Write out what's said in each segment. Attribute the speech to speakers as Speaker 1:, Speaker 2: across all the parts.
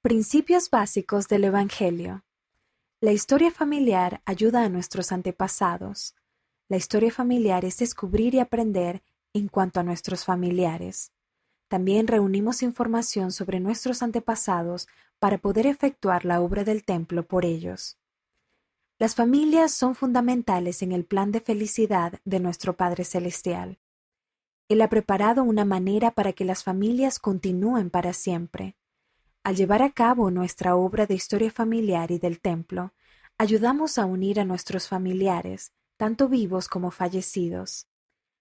Speaker 1: Principios básicos del Evangelio. La historia familiar ayuda a nuestros antepasados. La historia familiar es descubrir y aprender en cuanto a nuestros familiares. También reunimos información sobre nuestros antepasados para poder efectuar la obra del templo por ellos. Las familias son fundamentales en el plan de felicidad de nuestro Padre Celestial. Él ha preparado una manera para que las familias continúen para siempre. Al llevar a cabo nuestra obra de historia familiar y del templo, ayudamos a unir a nuestros familiares, tanto vivos como fallecidos.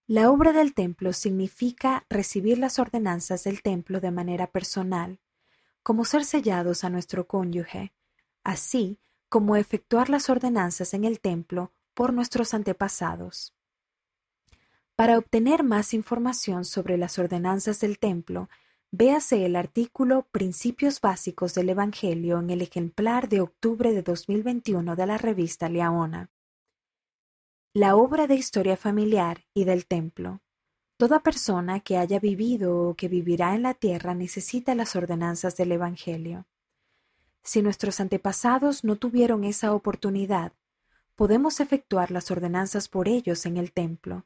Speaker 1: La obra del templo significa recibir las ordenanzas del templo de manera personal, como ser sellados a nuestro cónyuge, así como efectuar las ordenanzas en el templo por nuestros antepasados. Para obtener más información sobre las ordenanzas del templo, véase el artículo Principios básicos del Evangelio en el ejemplar de octubre de 2021 de la revista Leona. La obra de historia familiar y del templo. Toda persona que haya vivido o que vivirá en la tierra necesita las ordenanzas del Evangelio. Si nuestros antepasados no tuvieron esa oportunidad, podemos efectuar las ordenanzas por ellos en el templo.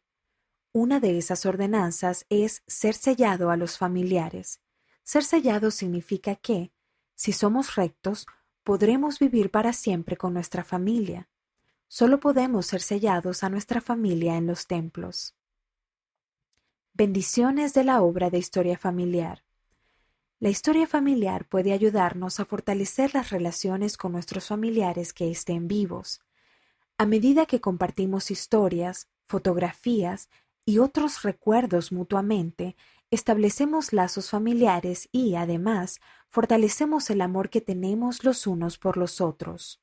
Speaker 1: Una de esas ordenanzas es ser sellado a los familiares. Ser sellado significa que, si somos rectos, podremos vivir para siempre con nuestra familia. Solo podemos ser sellados a nuestra familia en los templos. Bendiciones de la obra de historia familiar. La historia familiar puede ayudarnos a fortalecer las relaciones con nuestros familiares que estén vivos. A medida que compartimos historias, fotografías y otros recuerdos mutuamente, establecemos lazos familiares y, además, fortalecemos el amor que tenemos los unos por los otros.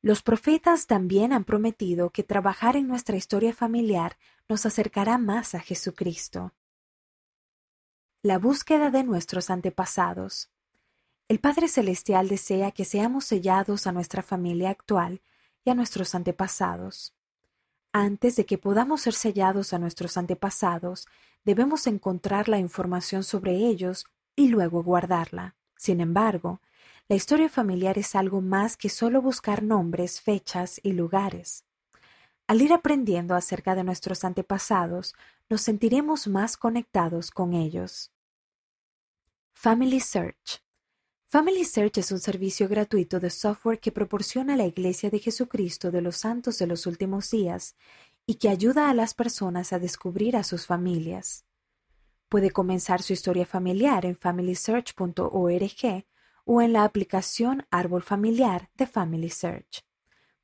Speaker 1: Los profetas también han prometido que trabajar en nuestra historia familiar nos acercará más a Jesucristo. La búsqueda de nuestros antepasados. El Padre Celestial desea que seamos sellados a nuestra familia actual y a nuestros antepasados. Antes de que podamos ser sellados a nuestros antepasados, debemos encontrar la información sobre ellos y luego guardarla. Sin embargo, la historia familiar es algo más que solo buscar nombres, fechas y lugares. Al ir aprendiendo acerca de nuestros antepasados, nos sentiremos más conectados con ellos. Family Search Family Search es un servicio gratuito de software que proporciona la Iglesia de Jesucristo de los Santos de los Últimos Días y que ayuda a las personas a descubrir a sus familias. Puede comenzar su historia familiar en familysearch.org o en la aplicación Árbol Familiar de Family Search.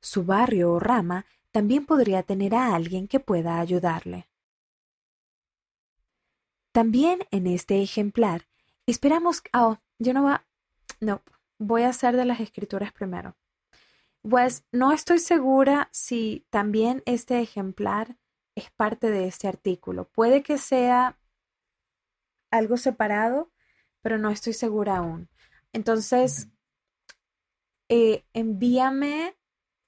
Speaker 1: Su barrio o rama también podría tener a alguien que pueda ayudarle. También en este ejemplar esperamos... Oh, yo no va... No, voy a hacer de las escrituras primero. Pues no estoy segura si también este ejemplar es parte de este artículo. Puede que sea algo separado, pero no estoy segura aún. Entonces, eh, envíame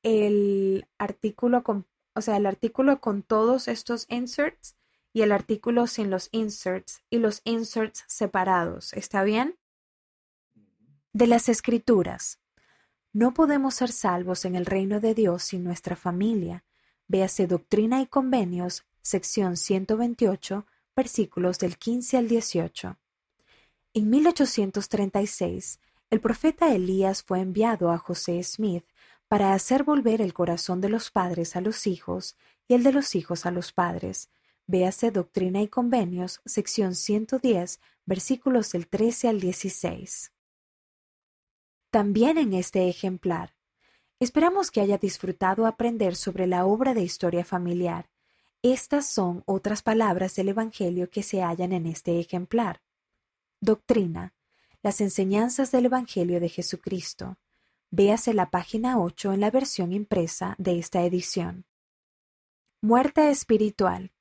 Speaker 1: el artículo con, o sea, el artículo con todos estos inserts y el artículo sin los inserts y los inserts separados. ¿Está bien? De las Escrituras. No podemos ser salvos en el reino de Dios sin nuestra familia. Véase Doctrina y Convenios, sección 128, versículos del 15 al 18. En 1836, el profeta Elías fue enviado a José Smith para hacer volver el corazón de los padres a los hijos y el de los hijos a los padres. Véase Doctrina y Convenios, sección 110, versículos del 13 al 16 también en este ejemplar. Esperamos que haya disfrutado aprender sobre la obra de historia familiar. Estas son otras palabras del Evangelio que se hallan en este ejemplar. Doctrina. Las enseñanzas del Evangelio de Jesucristo. Véase la página 8 en la versión impresa de esta edición. Muerte espiritual.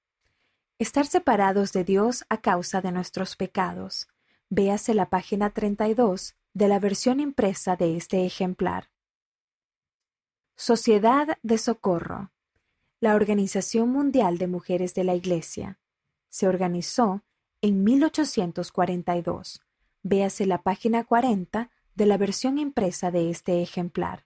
Speaker 1: Estar separados de Dios a causa de nuestros pecados. Véase la página 32 de la versión impresa de este ejemplar. Sociedad de Socorro. La Organización Mundial de Mujeres de la Iglesia. Se organizó en 1842. Véase la página 40 de la versión impresa de este ejemplar.